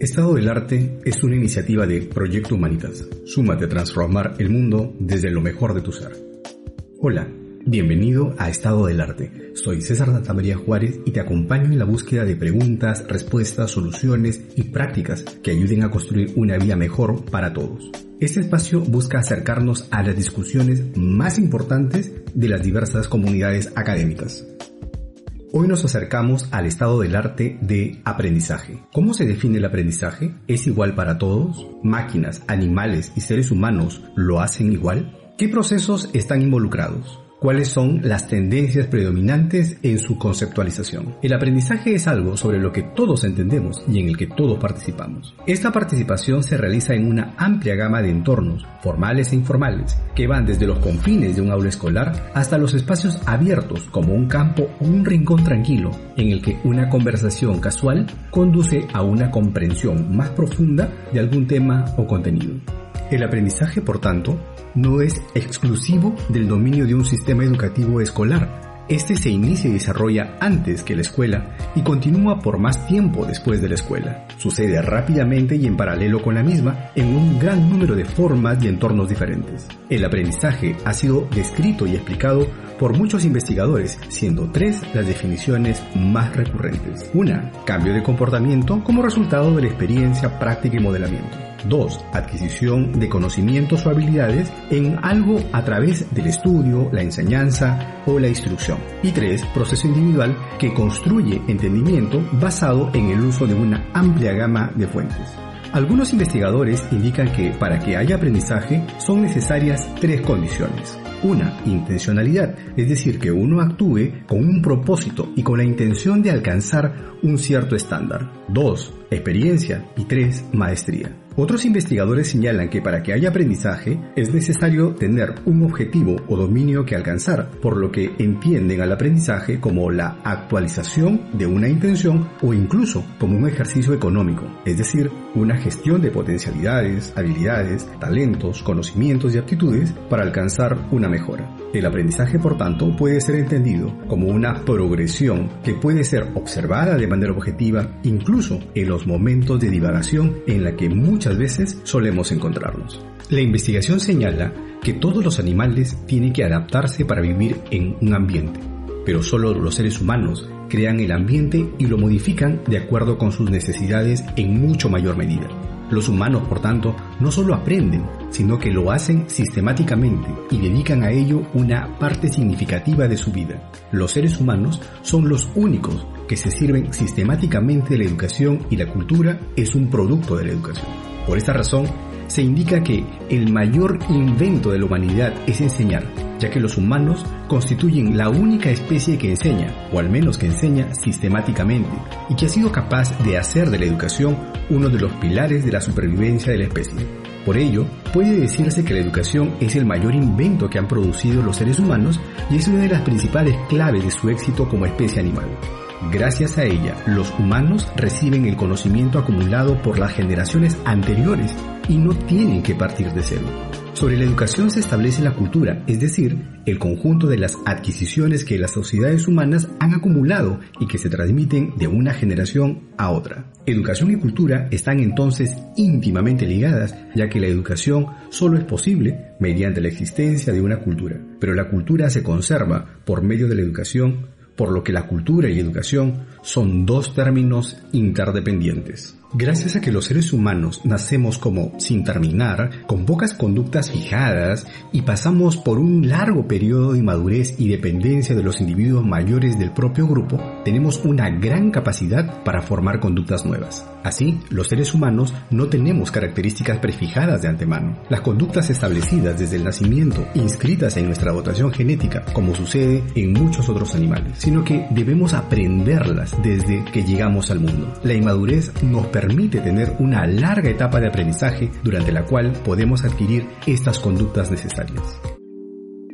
Estado del Arte es una iniciativa de Proyecto Humanitas. Súmate a transformar el mundo desde lo mejor de tu ser. Hola, bienvenido a Estado del Arte. Soy César María Juárez y te acompaño en la búsqueda de preguntas, respuestas, soluciones y prácticas que ayuden a construir una vida mejor para todos. Este espacio busca acercarnos a las discusiones más importantes de las diversas comunidades académicas. Hoy nos acercamos al estado del arte de aprendizaje. ¿Cómo se define el aprendizaje? ¿Es igual para todos? ¿Máquinas, animales y seres humanos lo hacen igual? ¿Qué procesos están involucrados? Cuáles son las tendencias predominantes en su conceptualización. El aprendizaje es algo sobre lo que todos entendemos y en el que todos participamos. Esta participación se realiza en una amplia gama de entornos, formales e informales, que van desde los confines de un aula escolar hasta los espacios abiertos como un campo o un rincón tranquilo en el que una conversación casual conduce a una comprensión más profunda de algún tema o contenido. El aprendizaje, por tanto, no es exclusivo del dominio de un sistema educativo escolar. Este se inicia y desarrolla antes que la escuela y continúa por más tiempo después de la escuela. Sucede rápidamente y en paralelo con la misma en un gran número de formas y entornos diferentes. El aprendizaje ha sido descrito y explicado por muchos investigadores, siendo tres las definiciones más recurrentes. Una, cambio de comportamiento como resultado de la experiencia, práctica y modelamiento. 2. Adquisición de conocimientos o habilidades en algo a través del estudio, la enseñanza o la instrucción. Y 3. Proceso individual que construye entendimiento basado en el uso de una amplia gama de fuentes. Algunos investigadores indican que para que haya aprendizaje son necesarias tres condiciones. Una, intencionalidad, es decir, que uno actúe con un propósito y con la intención de alcanzar un cierto estándar. Dos, experiencia. Y tres, maestría. Otros investigadores señalan que para que haya aprendizaje es necesario tener un objetivo o dominio que alcanzar, por lo que entienden al aprendizaje como la actualización de una intención o incluso como un ejercicio económico, es decir, una gestión de potencialidades, habilidades, talentos, conocimientos y aptitudes para alcanzar una mejora. El aprendizaje, por tanto, puede ser entendido como una progresión que puede ser observada de manera objetiva incluso en los momentos de divagación en la que muchas veces solemos encontrarnos. La investigación señala que todos los animales tienen que adaptarse para vivir en un ambiente, pero solo los seres humanos crean el ambiente y lo modifican de acuerdo con sus necesidades en mucho mayor medida. Los humanos, por tanto, no solo aprenden, sino que lo hacen sistemáticamente y dedican a ello una parte significativa de su vida. Los seres humanos son los únicos que se sirven sistemáticamente de la educación y la cultura es un producto de la educación. Por esta razón, se indica que el mayor invento de la humanidad es enseñar, ya que los humanos constituyen la única especie que enseña, o al menos que enseña sistemáticamente, y que ha sido capaz de hacer de la educación uno de los pilares de la supervivencia de la especie. Por ello, puede decirse que la educación es el mayor invento que han producido los seres humanos y es una de las principales claves de su éxito como especie animal. Gracias a ella, los humanos reciben el conocimiento acumulado por las generaciones anteriores y no tienen que partir de cero. Sobre la educación se establece la cultura, es decir, el conjunto de las adquisiciones que las sociedades humanas han acumulado y que se transmiten de una generación a otra. Educación y cultura están entonces íntimamente ligadas, ya que la educación solo es posible mediante la existencia de una cultura, pero la cultura se conserva por medio de la educación por lo que la cultura y educación son dos términos interdependientes. Gracias a que los seres humanos nacemos como sin terminar, con pocas conductas fijadas y pasamos por un largo periodo de inmadurez y dependencia de los individuos mayores del propio grupo, tenemos una gran capacidad para formar conductas nuevas. Así, los seres humanos no tenemos características prefijadas de antemano. Las conductas establecidas desde el nacimiento, inscritas en nuestra dotación genética, como sucede en muchos otros animales, sino que debemos aprenderlas desde que llegamos al mundo. La inmadurez nos permite tener una larga etapa de aprendizaje durante la cual podemos adquirir estas conductas necesarias.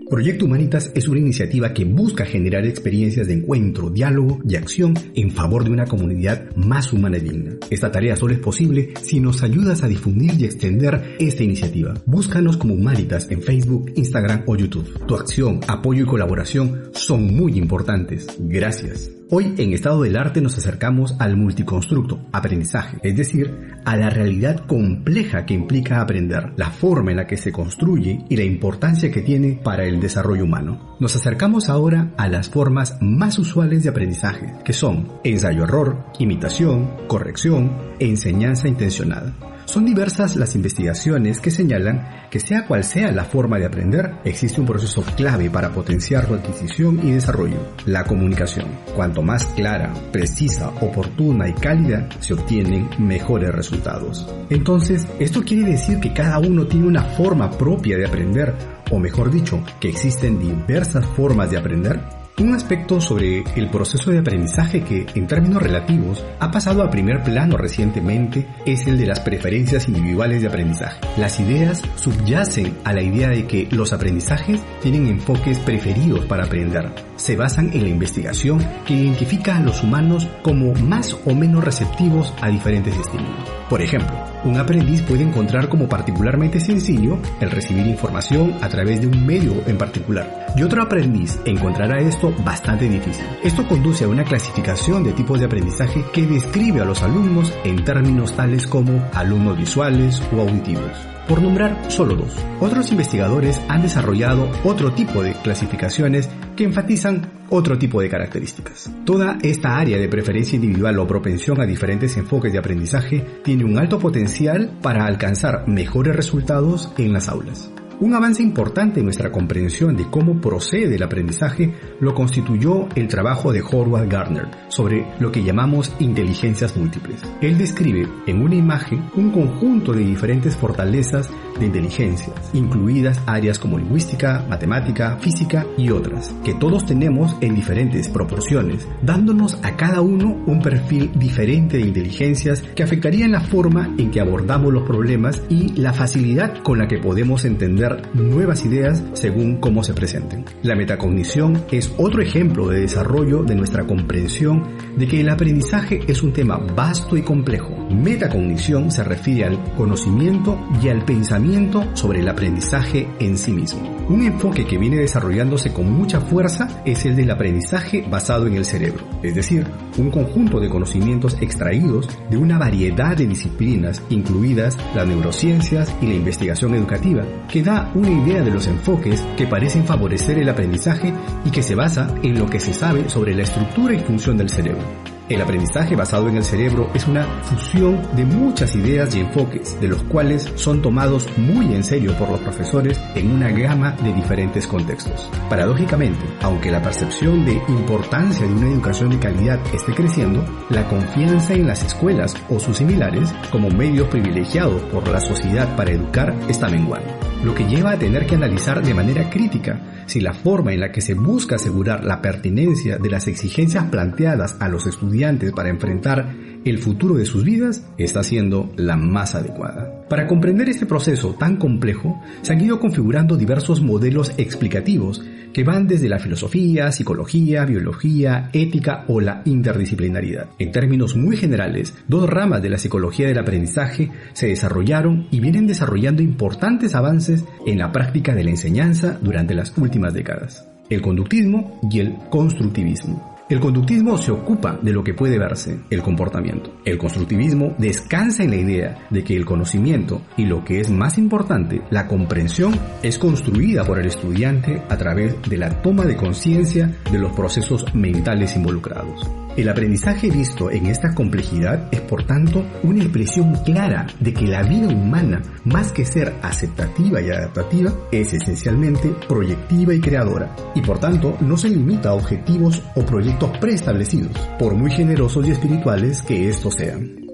Proyecto Humanitas es una iniciativa que busca generar experiencias de encuentro, diálogo y acción en favor de una comunidad más humana y digna. Esta tarea solo es posible si nos ayudas a difundir y extender esta iniciativa. Búscanos como Humanitas en Facebook, Instagram o YouTube. Tu acción, apoyo y colaboración son muy importantes. Gracias. Hoy en Estado del Arte nos acercamos al multiconstructo, aprendizaje, es decir, a la realidad compleja que implica aprender, la forma en la que se construye y la importancia que tiene para el desarrollo humano. Nos acercamos ahora a las formas más usuales de aprendizaje, que son ensayo-error, imitación, corrección enseñanza intencionada. Son diversas las investigaciones que señalan que sea cual sea la forma de aprender, existe un proceso clave para potenciar su adquisición y desarrollo, la comunicación. Cuanto más clara, precisa, oportuna y cálida, se obtienen mejores resultados. Entonces, ¿esto quiere decir que cada uno tiene una forma propia de aprender? O mejor dicho, que existen diversas formas de aprender? Un aspecto sobre el proceso de aprendizaje que, en términos relativos, ha pasado a primer plano recientemente es el de las preferencias individuales de aprendizaje. Las ideas subyacen a la idea de que los aprendizajes tienen enfoques preferidos para aprender. Se basan en la investigación que identifica a los humanos como más o menos receptivos a diferentes estímulos. Por ejemplo, un aprendiz puede encontrar como particularmente sencillo el recibir información a través de un medio en particular, y otro aprendiz encontrará esto bastante difícil. Esto conduce a una clasificación de tipos de aprendizaje que describe a los alumnos en términos tales como alumnos visuales o auditivos por nombrar solo dos. Otros investigadores han desarrollado otro tipo de clasificaciones que enfatizan otro tipo de características. Toda esta área de preferencia individual o propensión a diferentes enfoques de aprendizaje tiene un alto potencial para alcanzar mejores resultados en las aulas. Un avance importante en nuestra comprensión de cómo procede el aprendizaje lo constituyó el trabajo de Howard Gardner sobre lo que llamamos inteligencias múltiples. Él describe en una imagen un conjunto de diferentes fortalezas de inteligencias, incluidas áreas como lingüística, matemática, física y otras, que todos tenemos en diferentes proporciones, dándonos a cada uno un perfil diferente de inteligencias que afectarían la forma en que abordamos los problemas y la facilidad con la que podemos entender nuevas ideas según cómo se presenten. La metacognición es otro ejemplo de desarrollo de nuestra comprensión de que el aprendizaje es un tema vasto y complejo. Metacognición se refiere al conocimiento y al pensamiento sobre el aprendizaje en sí mismo. Un enfoque que viene desarrollándose con mucha fuerza es el del aprendizaje basado en el cerebro, es decir, un conjunto de conocimientos extraídos de una variedad de disciplinas, incluidas las neurociencias y la investigación educativa, que da una idea de los enfoques que parecen favorecer el aprendizaje y que se basa en lo que se sabe sobre la estructura y función del cerebro. El aprendizaje basado en el cerebro es una fusión de muchas ideas y enfoques, de los cuales son tomados muy en serio por los profesores en una gama de diferentes contextos. Paradójicamente, aunque la percepción de importancia de una educación de calidad esté creciendo, la confianza en las escuelas o sus similares como medios privilegiados por la sociedad para educar está menguando lo que lleva a tener que analizar de manera crítica si la forma en la que se busca asegurar la pertinencia de las exigencias planteadas a los estudiantes para enfrentar el futuro de sus vidas está siendo la más adecuada. Para comprender este proceso tan complejo, se han ido configurando diversos modelos explicativos que van desde la filosofía, psicología, biología, ética o la interdisciplinaridad. En términos muy generales, dos ramas de la psicología del aprendizaje se desarrollaron y vienen desarrollando importantes avances en la práctica de la enseñanza durante las últimas décadas. El conductismo y el constructivismo. El conductismo se ocupa de lo que puede verse, el comportamiento. El constructivismo descansa en la idea de que el conocimiento y lo que es más importante, la comprensión, es construida por el estudiante a través de la toma de conciencia de los procesos mentales involucrados. El aprendizaje visto en esta complejidad es por tanto una expresión clara de que la vida humana, más que ser aceptativa y adaptativa, es esencialmente proyectiva y creadora, y por tanto no se limita a objetivos o proyectos preestablecidos, por muy generosos y espirituales que estos sean.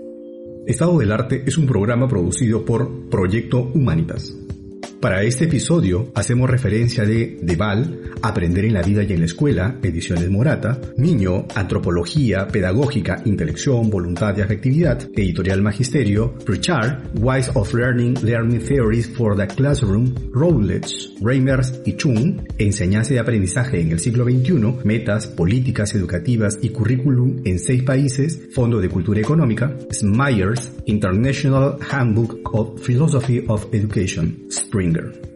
Estado del Arte es un programa producido por Proyecto Humanitas. Para este episodio hacemos referencia de Deval, Aprender en la vida y en la escuela, ediciones Morata, Niño, Antropología, Pedagógica, Intelección, Voluntad y Afectividad, editorial Magisterio, Richard, Wise of Learning, Learning Theories for the Classroom, Rowledge, Reimers y Chung, Enseñanza y Aprendizaje en el siglo XXI, Metas, Políticas Educativas y Currículum en seis países, Fondo de Cultura Económica, Smyers, International Handbook of Philosophy of Education, Spring. anger.